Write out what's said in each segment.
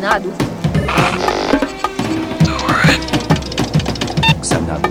Xanadu. Xanadu.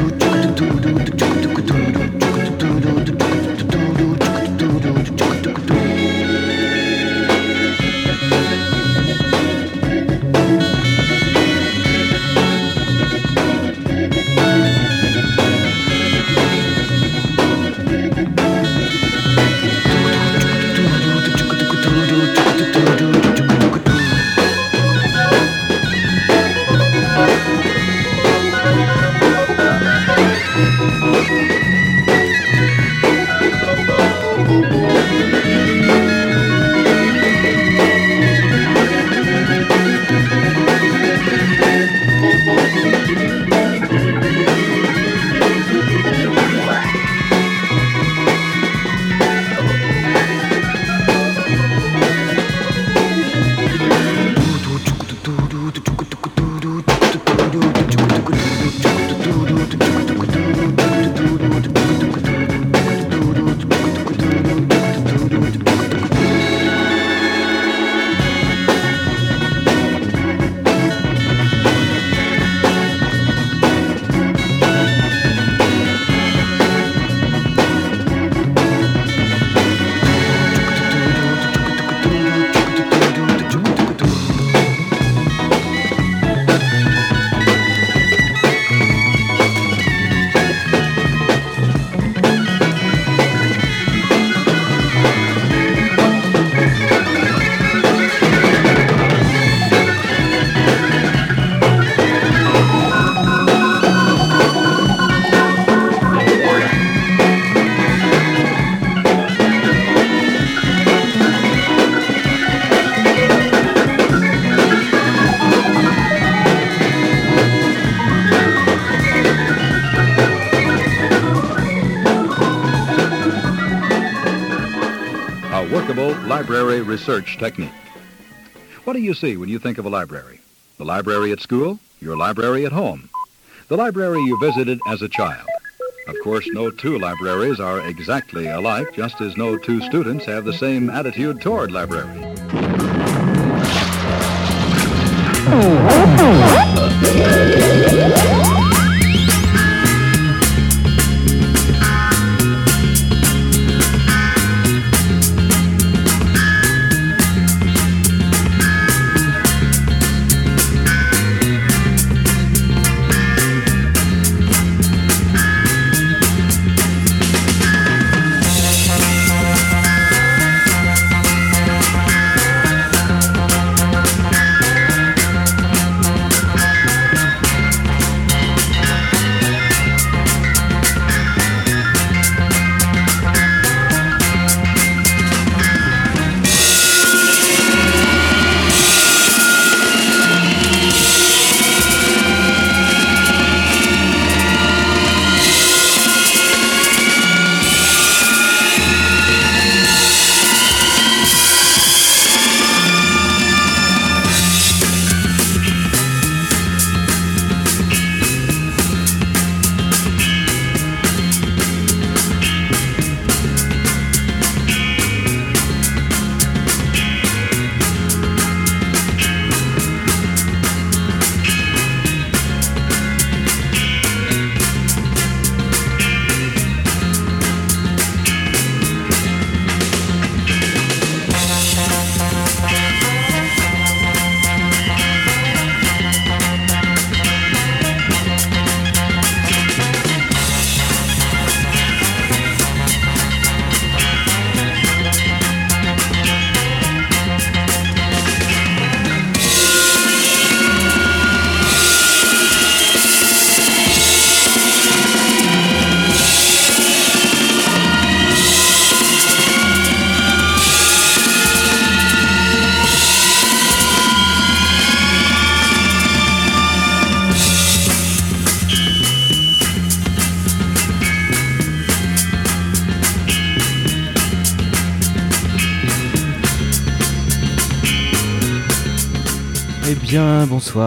library research technique. What do you see when you think of a library? The library at school? Your library at home? The library you visited as a child? Of course, no two libraries are exactly alike, just as no two students have the same attitude toward library. Oh.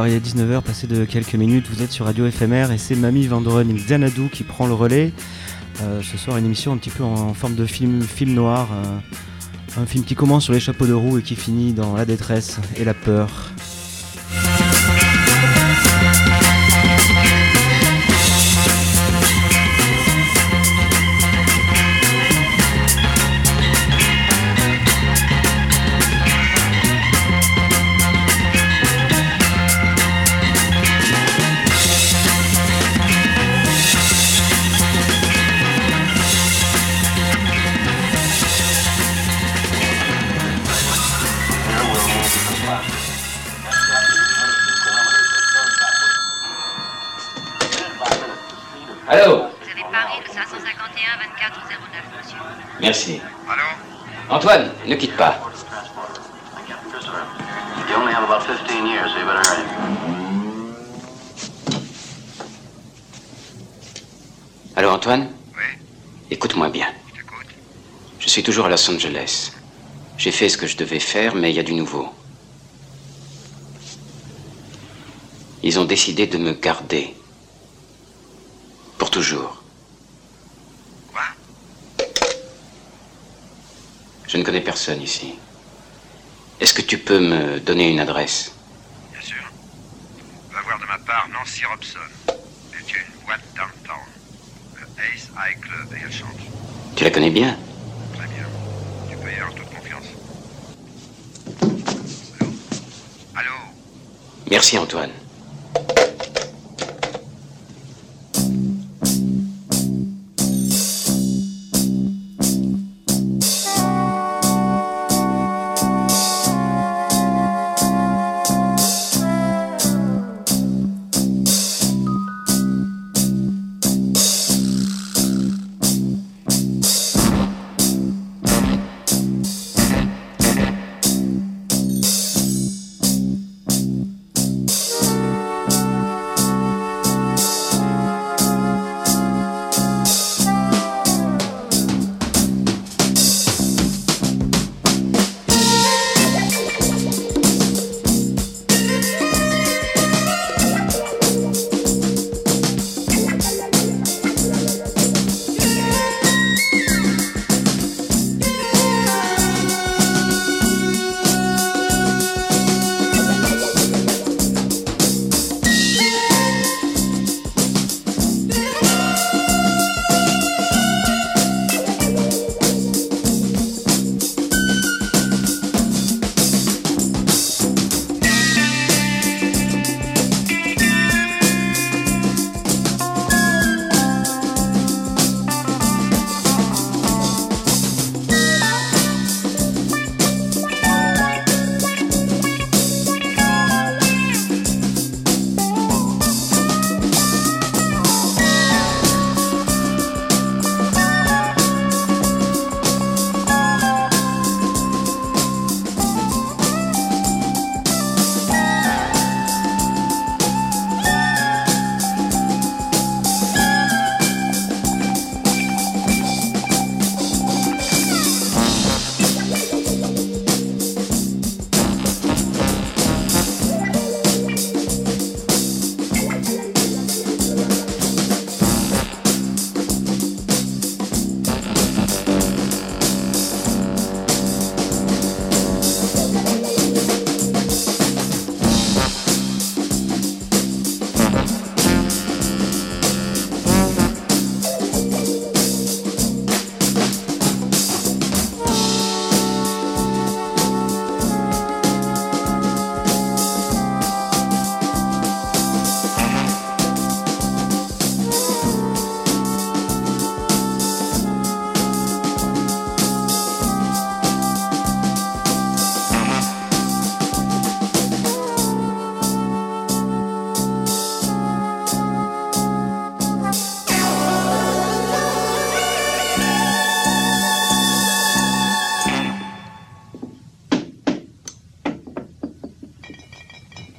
Il est 19h, passé de quelques minutes, vous êtes sur Radio FMR et c'est Mamie Vandron Xanadu qui prend le relais. Euh, ce soir une émission un petit peu en, forme de film, film noir, euh, un film qui commence sur les chapeaux de roue et qui finit dans la détresse et la peur. Antoine, ne quitte pas. Allô Antoine? Oui. Écoute-moi bien. Je suis toujours à Los Angeles. J'ai fait ce que je devais faire, mais il y a du nouveau. Ils ont décidé de me garder. Pour toujours. Je ne connais personne ici. Est-ce que tu peux me donner une adresse? Bien sûr. Va voir de ma part Nancy Robson. Elle tient une boîte downtown. Le Ace High Club et elle chante. Tu la connais bien? Très bien. Tu peux y avoir toute confiance. Allô Allô? Merci Antoine.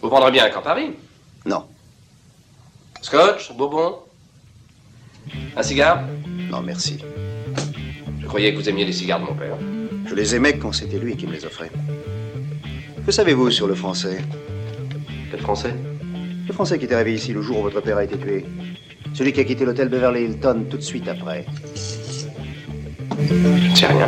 Vous prendrez bien un Campari Non. Scotch Bourbon Un cigare Non, merci. Je croyais que vous aimiez les cigares de mon père. Je les aimais quand c'était lui qui me les offrait. Que savez-vous sur le français? Quel français? Le français qui est arrivé ici le jour où votre père a été tué. Celui qui a quitté l'hôtel Beverly Hilton tout de suite après. Je sais rien.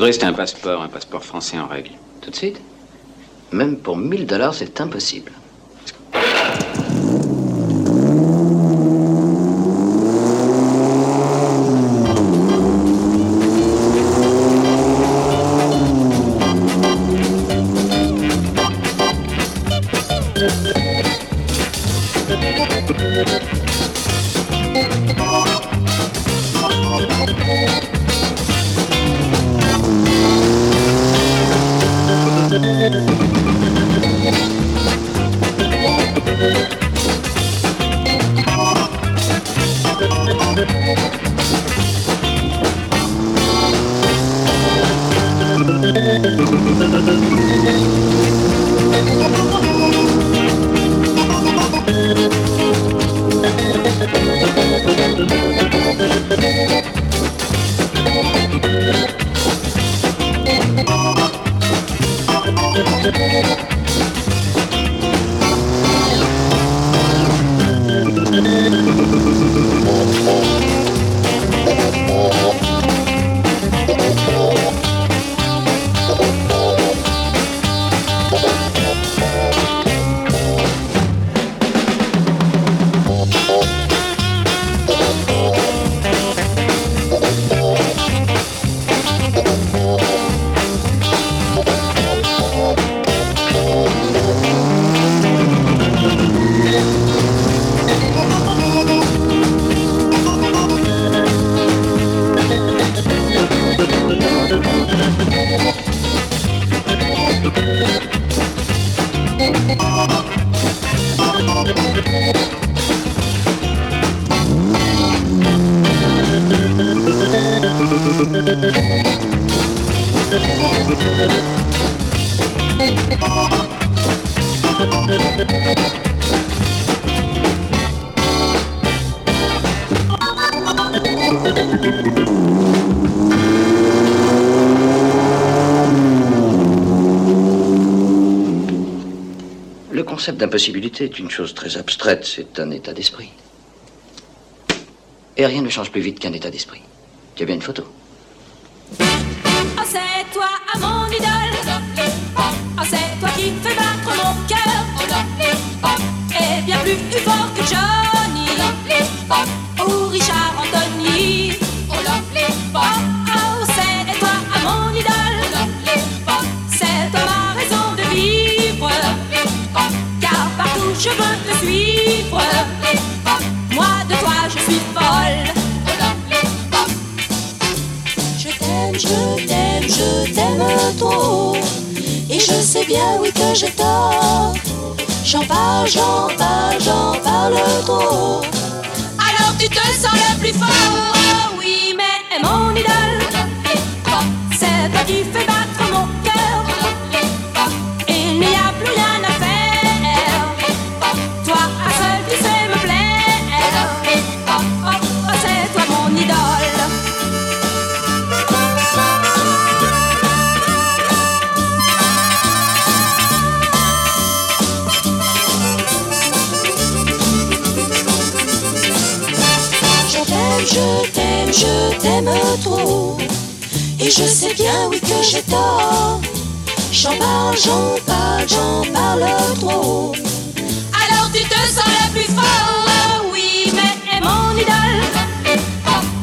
Voudrais, c'est un passeport, un passeport français en règle. Tout de suite? Même pour 1000 dollars, c'est impossible. Le concept d'impossibilité est une chose très abstraite, c'est un état d'esprit. Et rien ne change plus vite qu'un état d'esprit. Tu as bien une photo. Plus fort que Johnny. Ou Richard Anthony. Oh, oh, c'est toi à mon idole. C'est toi ma raison de vivre. Car partout je veux te suivre. Moi de toi je suis folle. Je t'aime, je t'aime, je t'aime trop. Et je sais bien, oui, que j'ai tort. J'en parle, j'en parle, j'en parle trop. Alors tu te sens le plus fort. Oui, mais mon idole, c'est toi qui fais battre mon cœur. Je t'aime, je t'aime, trop. Et je sais bien, oui, que j'ai tort. J'en parle, j'en parle, j'en parle trop. Alors tu te sens le plus fort. Oui, mais mon idole,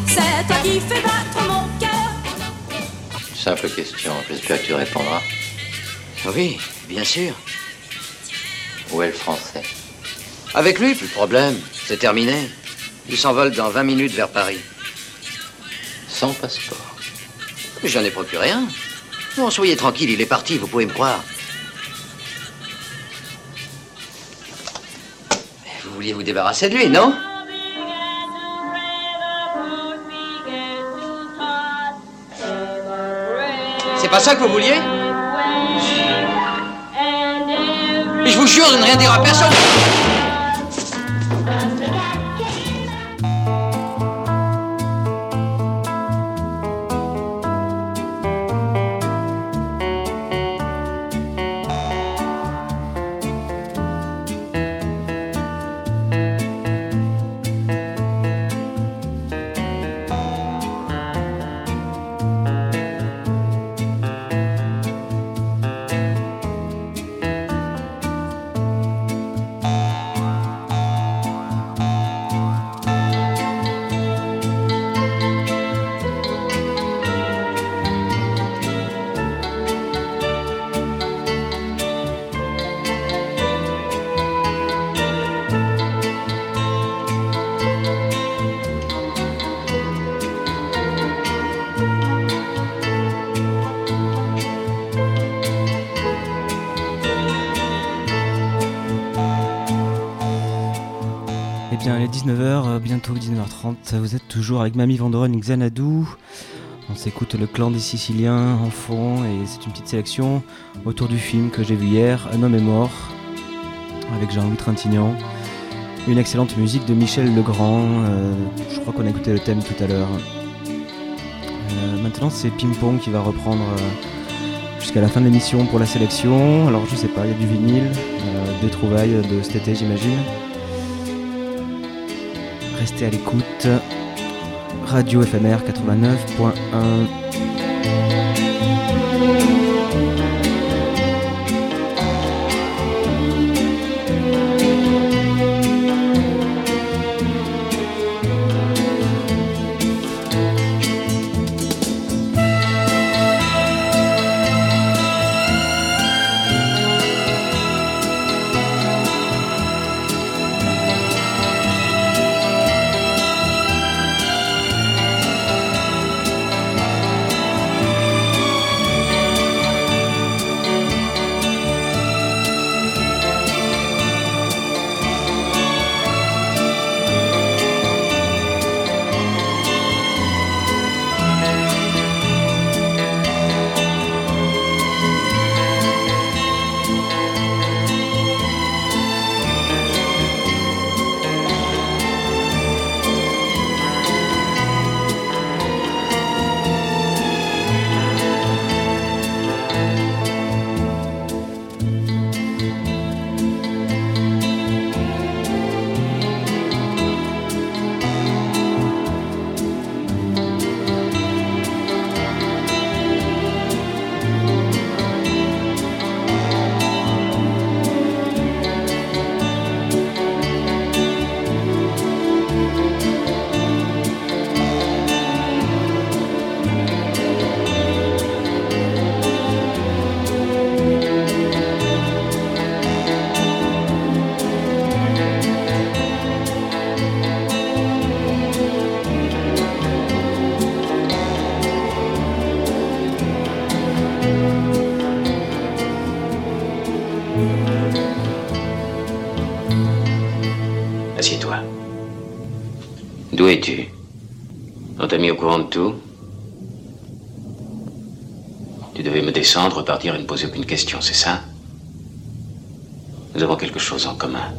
c'est toi qui fais battre mon cœur. Simple question, j'espère que tu répondras. Oui, bien sûr. Où est le français? Avec lui, plus de problème. C'est terminé. Il s'envole dans 20 minutes vers Paris. Sans passeport. J'en ai procuré un. Non, soyez tranquille, il est parti, vous pouvez me croire. Vous vouliez vous débarrasser de lui, non? C'est pas ça que vous vouliez? Et je vous jure de ne rien dire à personne. 19h30. Vous êtes toujours avec Mamie Vandoren et Xanadu. On s'écoute le clan des Siciliens en fond et c'est une petite sélection autour du film que j'ai vu hier, Un homme est mort, avec Jean-Louis Trintignant. Une excellente musique de Michel Legrand. euh, je crois qu'on a écouté le thème tout à l'heure. Euh, maintenant, c'est Ping Pong qui va reprendre euh, jusqu'à la fin de l'émission pour la sélection. Alors, je sais pas, il y a du vinyle, des trouvailles de cet été, j'imagine. Restez à l'écoute. Radio FMR 89.1. mis au courant de tout Tu devais me descendre, repartir et ne poser aucune question, c'est ça? Nous avons quelque chose en commun.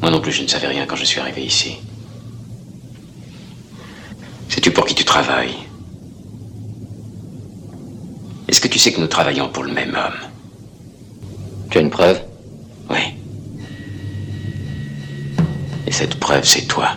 Moi non plus, je ne savais rien quand je suis arrivé ici. Sais-tu pour qui tu travailles? Est-ce que tu sais que nous travaillons pour le même homme? Tu as une preuve? Oui. Et cette preuve, c'est toi.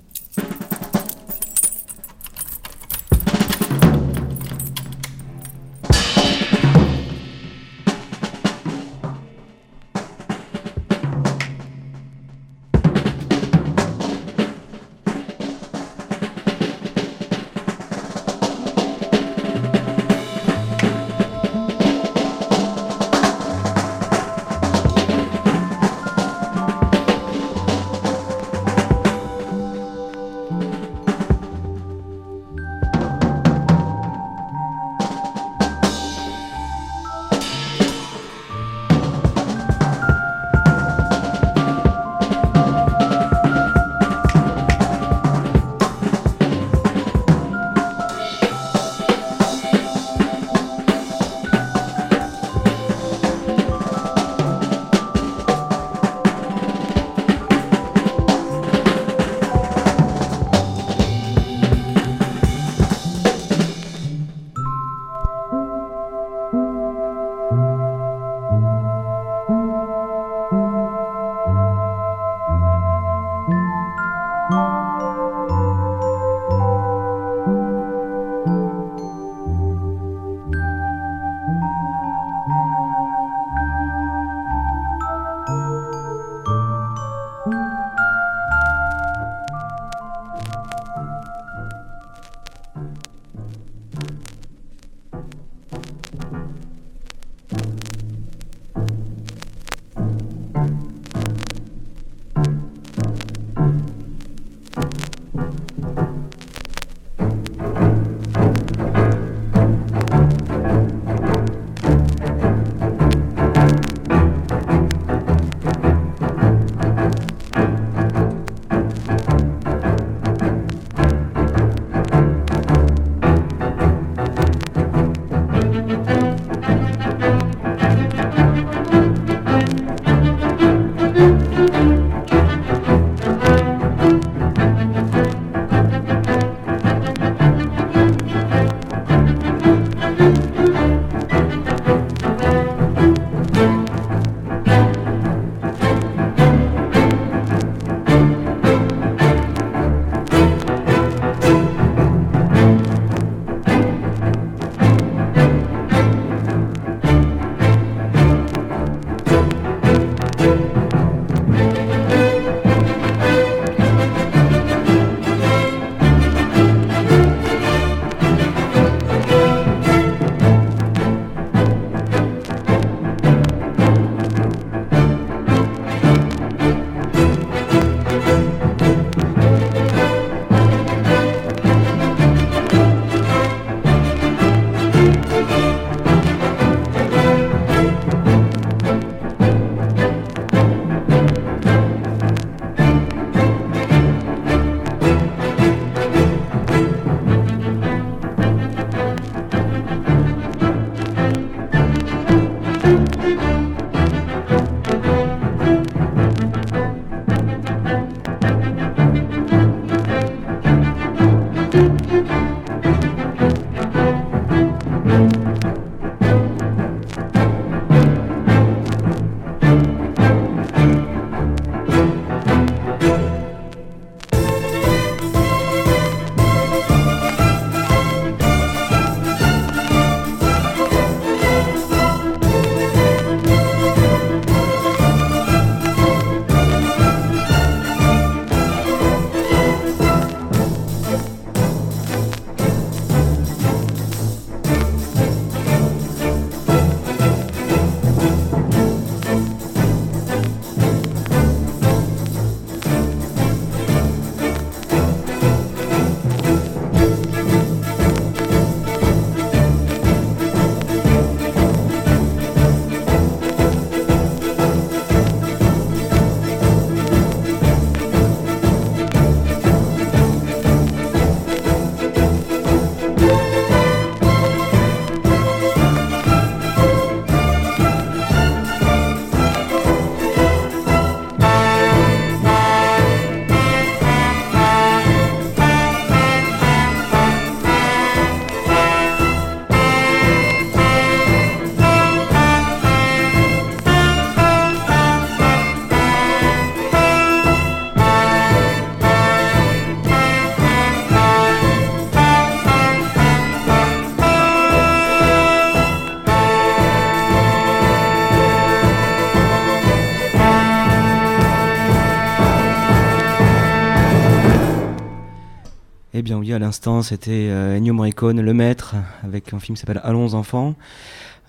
C'était euh, Ennio Morricone, Le Maître, avec un film qui s'appelle Allons enfants,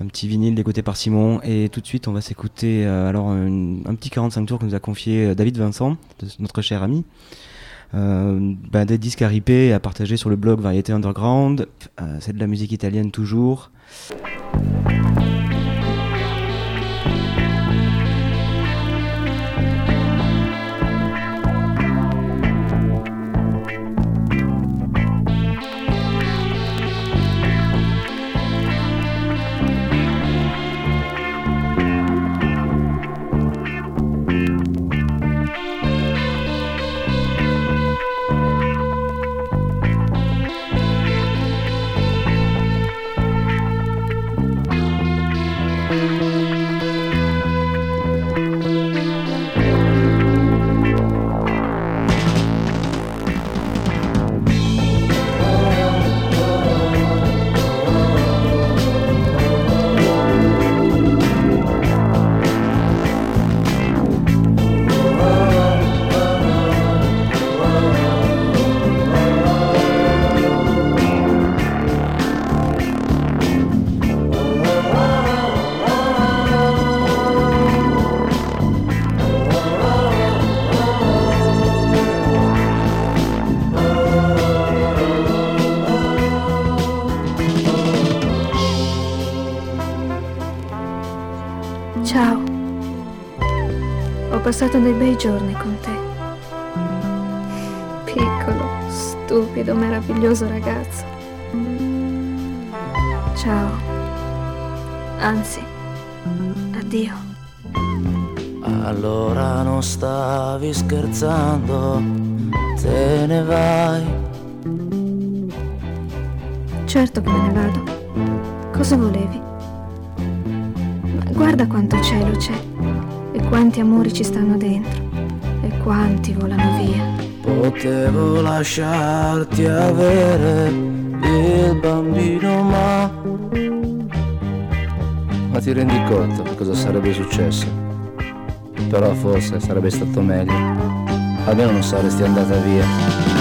un petit vinyle dégoté par Simon. Et tout de suite, on va s'écouter euh, alors un, petit 45 tours que nous a confié euh, David Vincent, notre cher ami. Bah, des disques à ripper, à partager sur le blog Variété Underground. C'est de la musique italienne toujours. Passato dei bei giorni con te. Piccolo, stupido, meraviglioso ragazzo. Ciao. Anzi, addio. Allora non stavi scherzando, te ne vai. Certo che me ne vado. Cosa volevi? Ma guarda quanto cielo c'è quanti amori ci stanno dentro e quanti volano via. Potevo lasciarti avere il bambino, ma... Ma ti rendi conto cosa sarebbe successo? Però forse sarebbe stato meglio. Almeno non saresti andata via.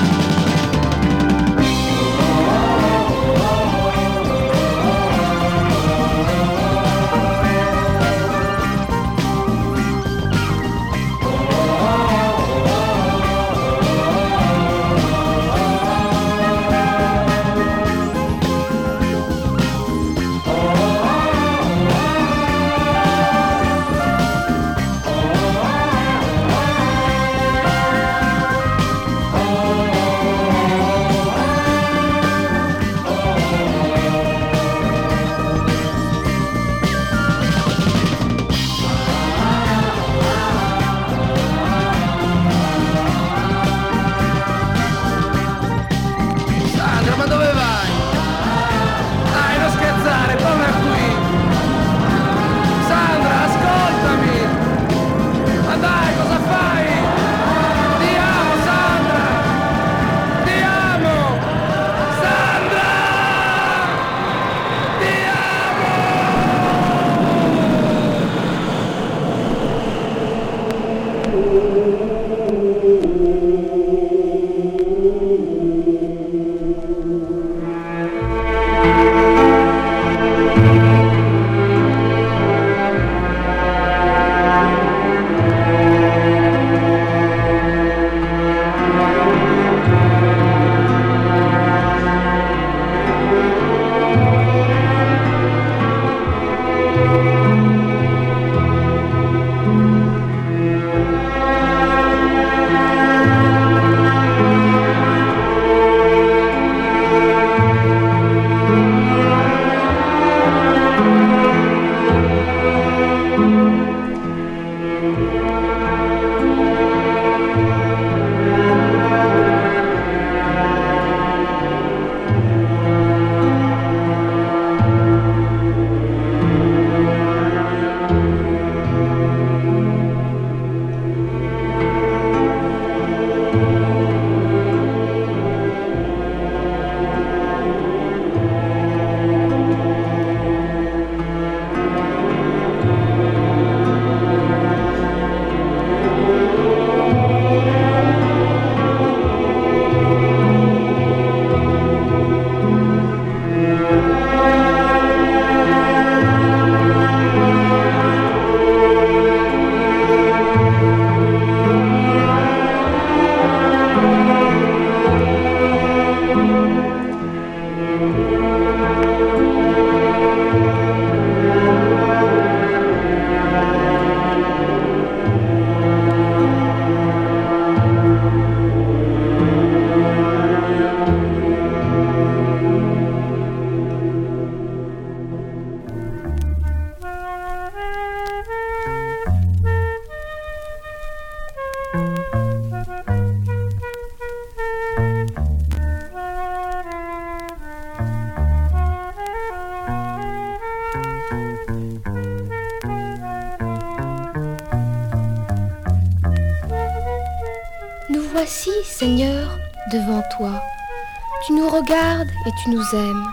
Tu nous aimes.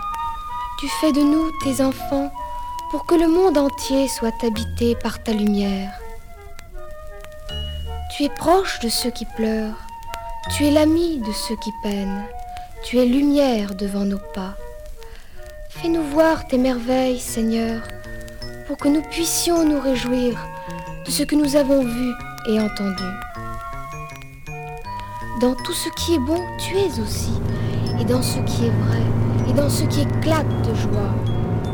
Tu fais de nous tes enfants pour que le monde entier soit habité par ta lumière. Tu es proche de ceux qui pleurent. Tu es l'ami de ceux qui peinent. Tu es lumière devant nos pas. Fais-nous voir tes merveilles, Seigneur, pour que nous puissions nous réjouir de ce que nous avons vu et entendu. Dans tout ce qui est bon, tu es aussi, dans ce qui est vrai, et dans ce qui éclate de joie.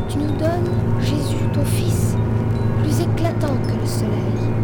Tu nous donnes, Jésus, ton Fils, plus éclatant que le soleil.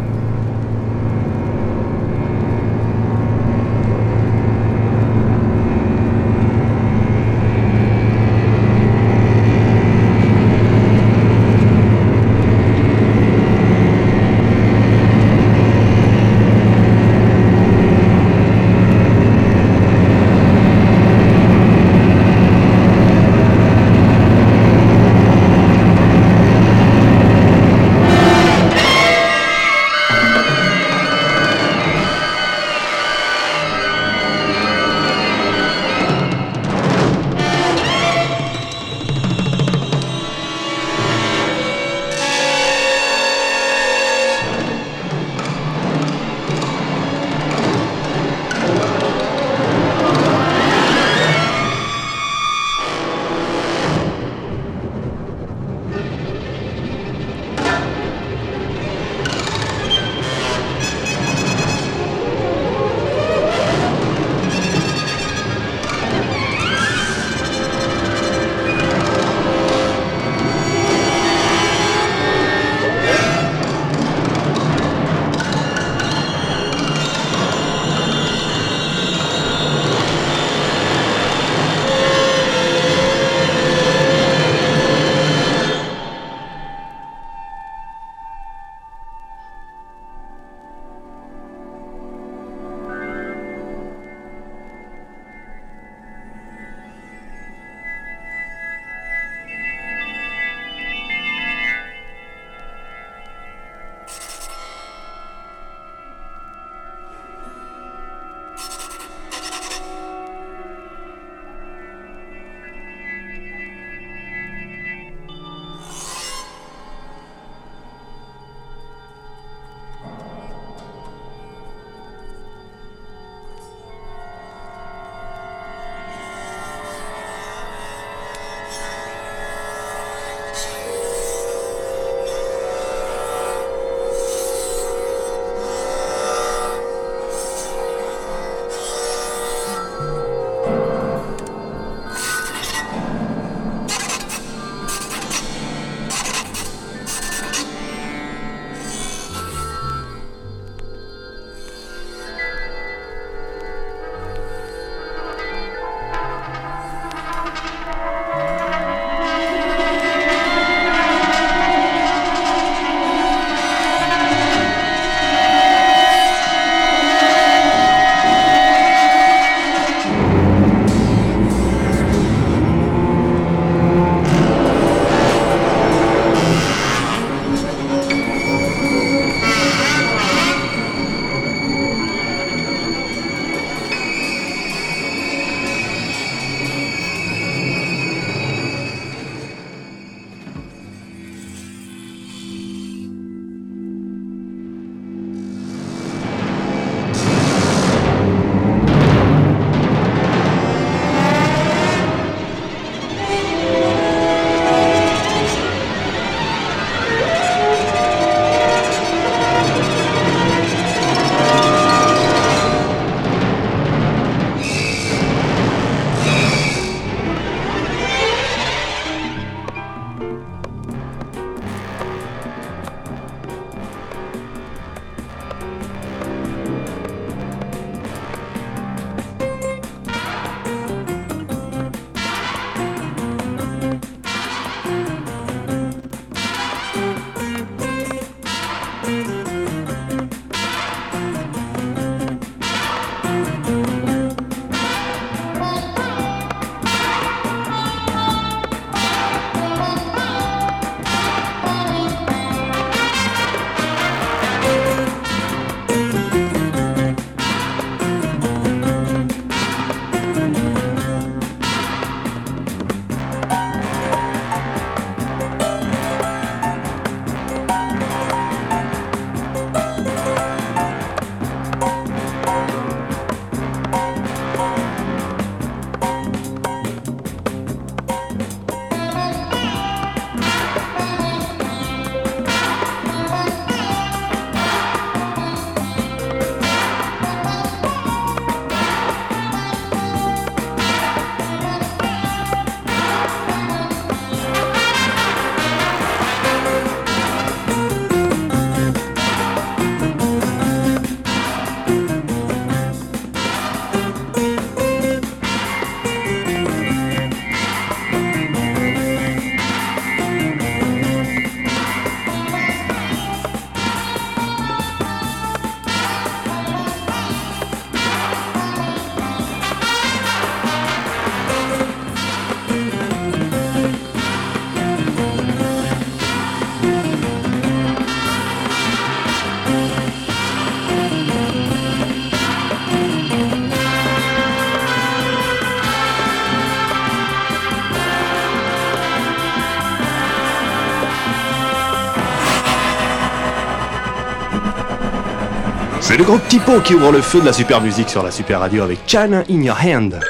C'est le groupe Tipo qui ouvre le feu de la super musique sur la super radio avec China in Your Hand.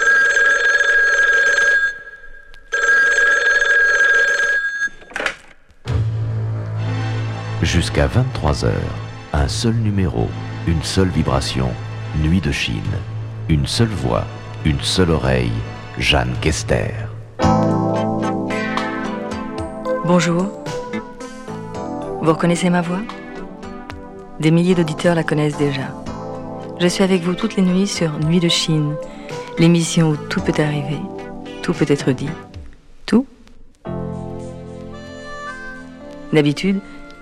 Jusqu'à 23h, un seul numéro, une seule vibration, Nuit de Chine. Une seule voix, une seule oreille, Jeanne Kester. Bonjour. Vous reconnaissez ma voix? Des milliers d'auditeurs la connaissent déjà. Je suis avec vous toutes les nuits sur Nuit de Chine, l'émission où tout peut arriver, tout peut être dit. Tout D'habitude,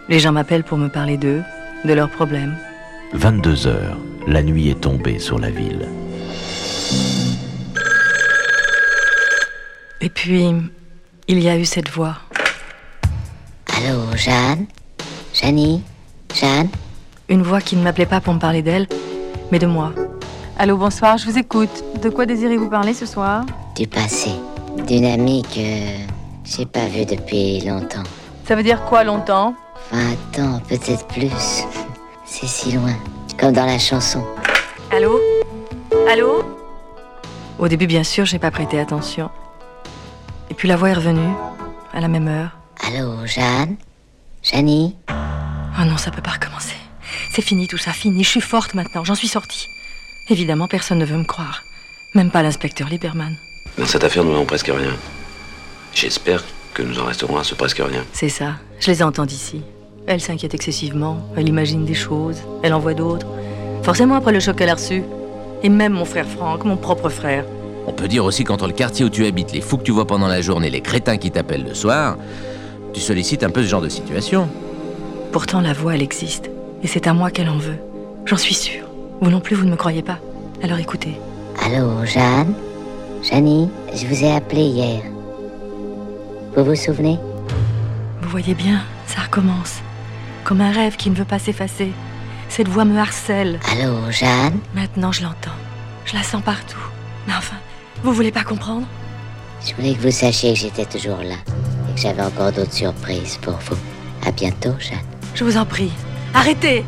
les gens m'appellent pour me parler d'eux, de leurs problèmes. 22h, la nuit est tombée sur la ville. Et puis, il y a eu cette voix. Allô, Jeanne? Jeannie? Jeanne? Une voix qui ne m'appelait pas pour me parler d'elle, mais de moi. Allô, bonsoir, je vous écoute. De quoi désirez-vous parler ce soir? Du passé. D'une amie que j'ai pas vue depuis longtemps. Ça veut dire quoi longtemps? 20 ans, peut-être plus. C'est si loin. Comme dans la chanson. Allô? Allô? Au début, bien sûr, j'ai pas prêté attention. Et puis la voix est revenue, à la même heure. Allô, Jeanne? Jeannie? Oh non, ça peut pas recommencer. C'est fini tout ça, fini. Je suis forte maintenant, j'en suis sortie. Évidemment, personne ne veut me croire. Même pas l'inspecteur Lieberman. Dans cette affaire, nous n'avons presque rien. J'espère que nous en resterons à ce presque rien. C'est ça, je les entends d'ici. Elle s'inquiète excessivement, elle imagine des choses, elle en voit d'autres. Forcément après le choc qu'elle a reçu. Et même mon frère Franck, mon propre frère. On peut dire aussi qu'entre le quartier où tu habites, les fous que tu vois pendant la journée, les crétins qui t'appellent le soir, tu sollicites un peu ce genre de situation. Pourtant, la voix, elle existe. Et c'est à moi qu'elle en veut. J'en suis sûre. Vous non plus, vous ne me croyez pas. Alors écoutez. Allô, Jeanne? Jeannie, je vous ai appelé hier. Vous vous souvenez? Vous voyez bien, ça recommence. Comme un rêve qui ne veut pas s'effacer. Cette voix me harcèle. Allô, Jeanne? Maintenant, je l'entends. Je la sens partout. Mais enfin, vous voulez pas comprendre? Je voulais que vous sachiez que j'étais toujours là et que j'avais encore d'autres surprises pour vous. À bientôt, Jeanne. Je vous en prie. Arrêtez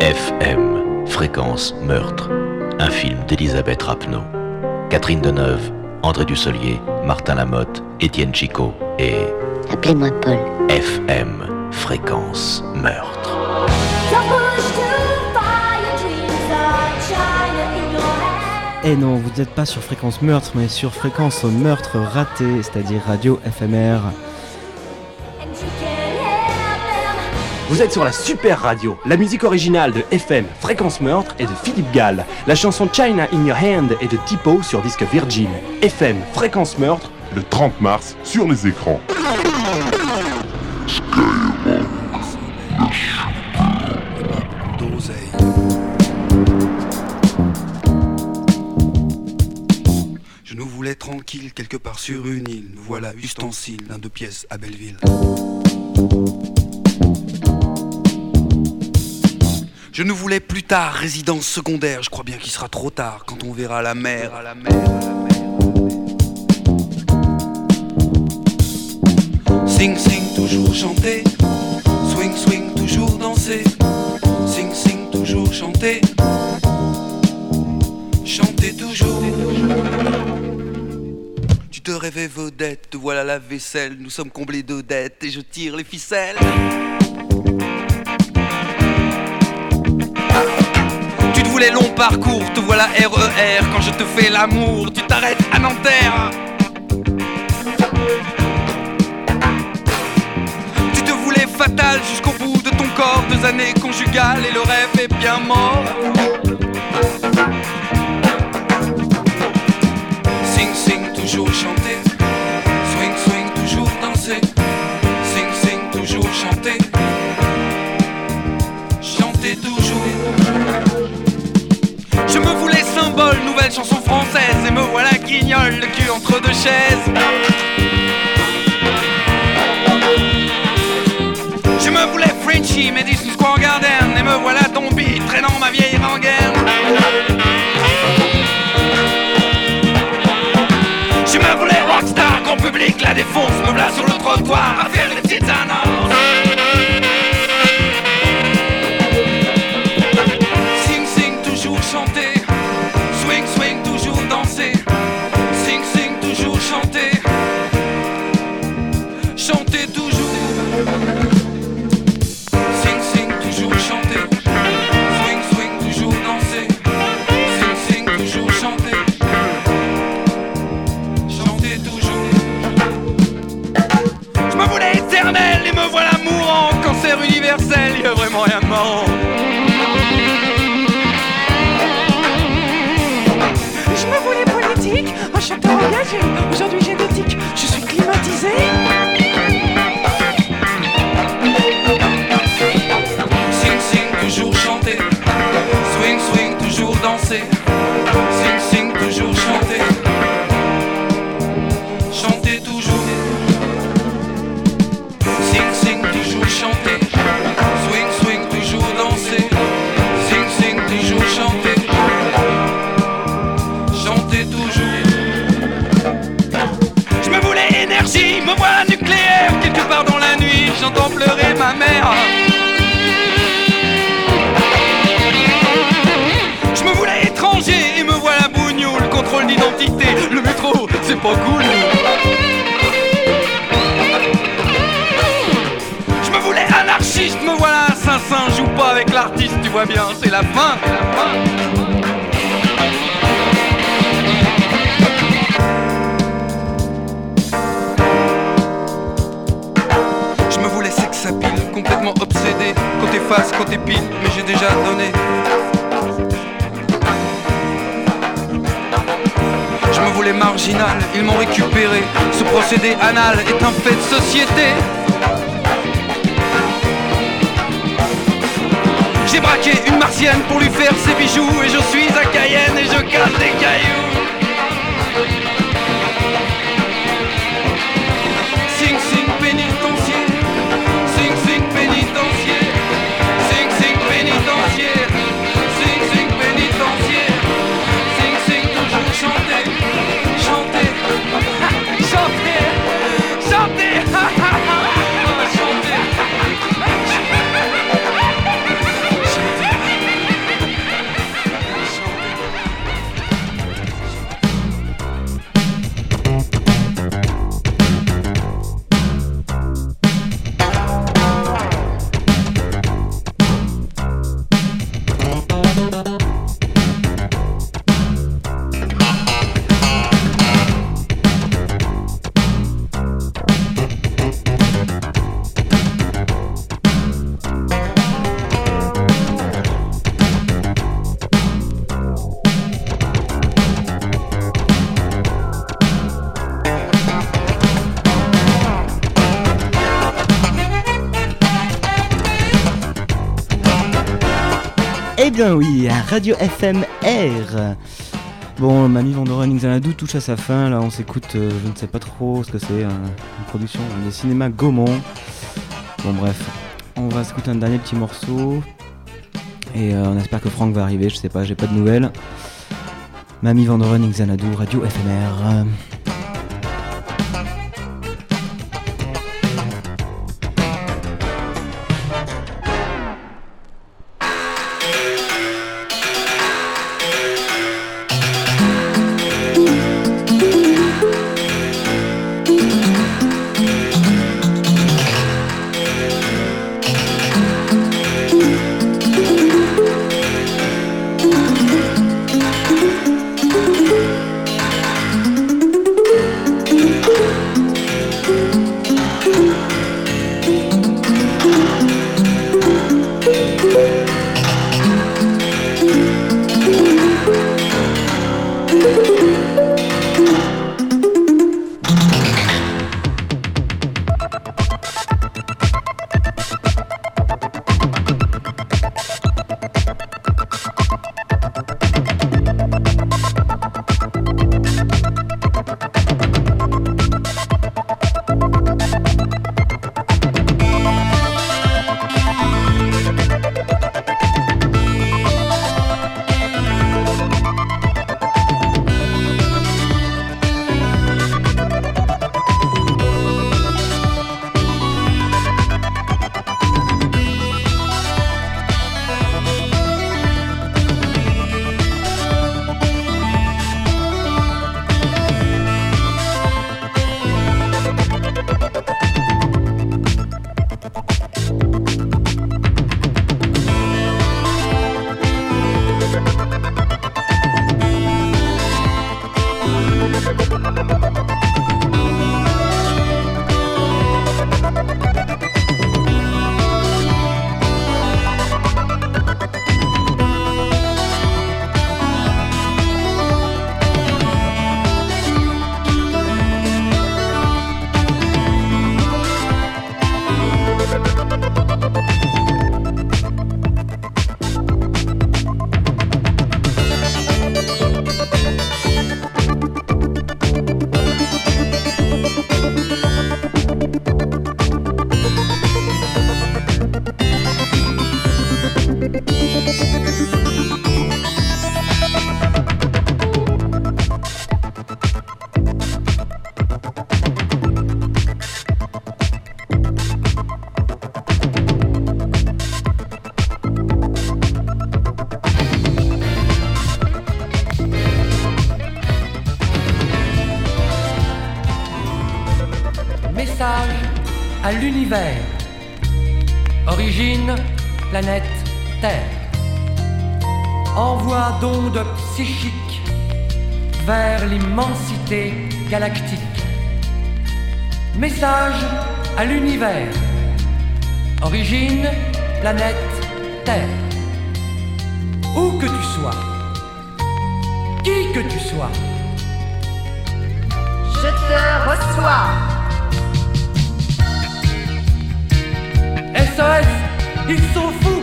FM, fréquence meurtre. Un film d'Elisabeth Rapneau. Catherine Deneuve, André Dusselier, Martin Lamotte, Étienne Chicot et. Appelez-moi Paul. FM, fréquence meurtre. Eh non, vous n'êtes pas sur fréquence meurtre, mais sur fréquence meurtre raté, c'est-à-dire radio éphémère. Vous êtes sur la super radio. La musique originale de FM Fréquence Meurtre est de Philippe Gall. La chanson China in Your Hand est de Tipo sur disque Virgin. FM Fréquence Meurtre le 30 mars sur les écrans. Je nous voulais tranquille quelque part sur une île. Nous voilà ustensiles d'un deux pièces à Belleville. Je nous voulais plus tard résidence secondaire. Je crois bien qu'il sera trop tard quand on verra la mer à la mer. Sing sing toujours chanter, swing swing toujours danser, sing sing toujours chanter, chanter toujours. Tu te rêvais vedette, te voilà la vaisselle, nous sommes comblés de dettes et je tire les ficelles. Tu te voulais long parcours, te voilà RER, quand je te fais l'amour, tu t'arrêtes à Nanterre. fatal jusqu'au bout de ton corps. Deux années conjugales et le rêve est bien mort. Sing, sing, toujours chanter. Swing, swing, toujours danser. Sing, sing, toujours chanter. Chanter toujours. Je me voulais symbole, nouvelle chanson française. Et me voilà guignol, le cul entre deux chaises. Je me voulais Frenchy, Madison Square Garden Et me voilà tombé, traînant ma vieille rengaine Je me voulais rockstar, grand public, la défonce Me voilà sur le trottoir, à faire les petites annonces Je me voulais politique, un chanteur engagé. Aujourd'hui génétique, je suis climatisé. Sing, sing, toujours chanter. Swing, swing, toujours danser. Contrôle le métro, c'est pas cool. Je me voulais anarchiste, me voilà assassin. Joue pas avec l'artiste, tu vois bien, c'est la fin. c'est la fin. Complètement obsédé. Côté face, côté pile, mais j'ai déjà donné. Je me voulais marginal, ils m'ont récupéré. Ce procédé anal est un fait de société. J'ai braqué une martienne pour lui faire ses bijoux et je suis à Cayenne et je casse des cailloux. Bien oui, Radio FMR. Bon, Mamie Vandoren Xanadu touche à sa fin. Là, on s'écoute, euh, je ne sais pas trop ce que c'est, euh, une production des cinémas Gaumont. Bon, bref, on va s'écouter un dernier petit morceau. Et euh, on espère que Franck va arriver, je sais pas, j'ai pas de nouvelles. Mamie Vandoren Xanadu, Radio FMR. Origine, planète Terre. Envoi d'ondes psychiques vers l'immensité galactique. Message à l'univers. Origine, planète Terre. Où que tu sois, qui que tu sois, Je te reçois. SOS, ils sont fous.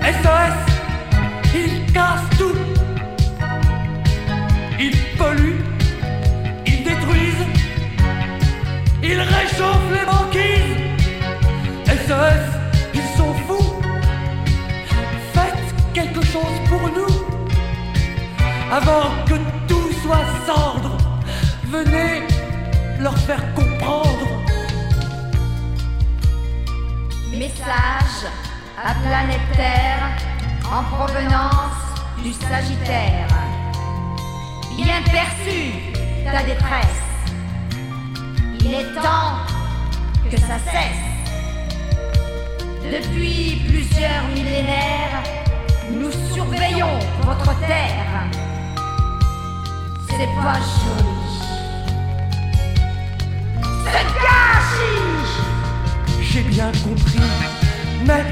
SOS, ils cassent tout. Ils polluent, ils détruisent, ils réchauffent les banquises. SOS, ils sont fous. Faites quelque chose pour nous. Avant que tout soit cendre, venez leur faire comprendre. Message à planète Terre en provenance du Sagittaire. Bien perçu ta détresse. Il est temps que ça cesse. Depuis plusieurs millénaires, nous surveillons votre terre. C'est pas joli. C'est gâchis J'ai bien compris. Mais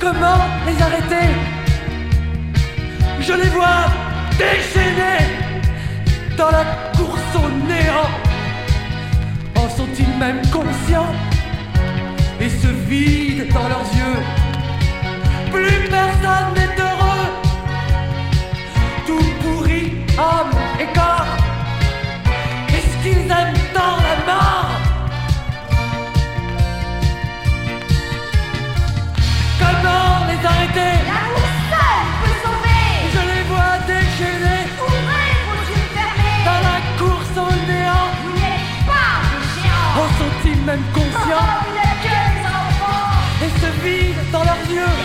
comment les arrêter? Je les vois déchaînés dans la course au néant. En sont-ils même conscients? Et se vide dans leurs yeux. Plus personne n'est heureux. Tout pourri, âme dans leurs yeux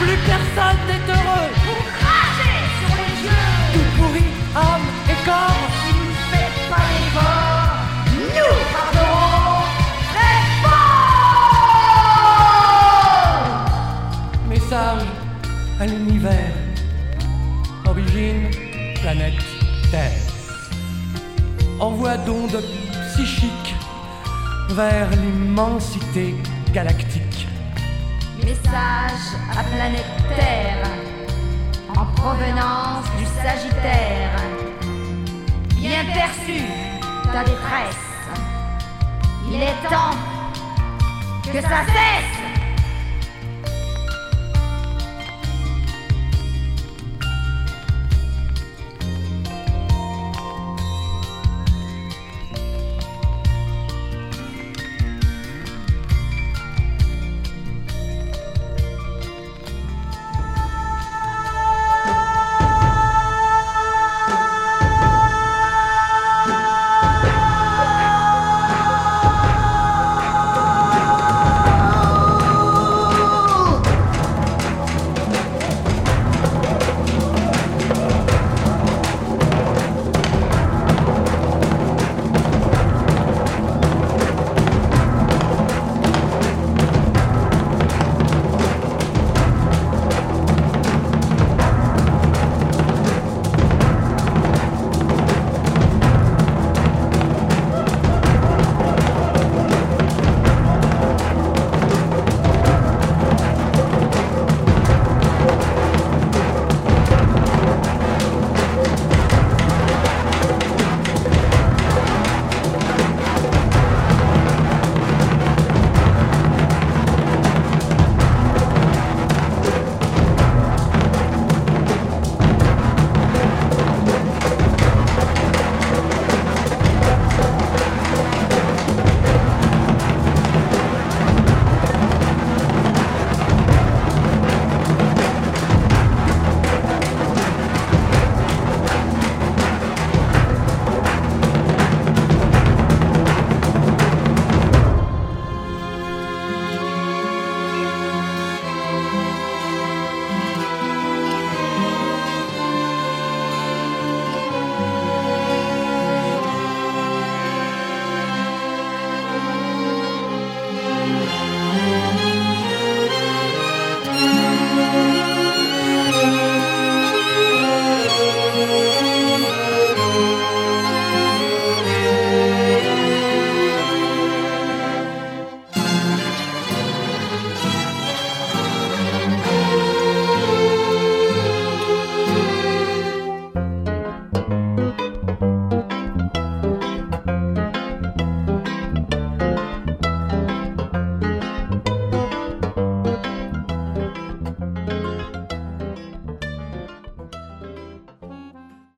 Plus personne n'est heureux. Vous crachez sur les yeux Tout pourri, âme et corps. Si vous ne faites pas l'effort, nous pardonnerons très fort Message à l'univers. Origine, planète Terre. Envoi d'ondes psychiques vers l'immensité galactique. Message à planète Terre en provenance du Sagittaire. Bien perçu ta détresse. Il est temps que ça cesse.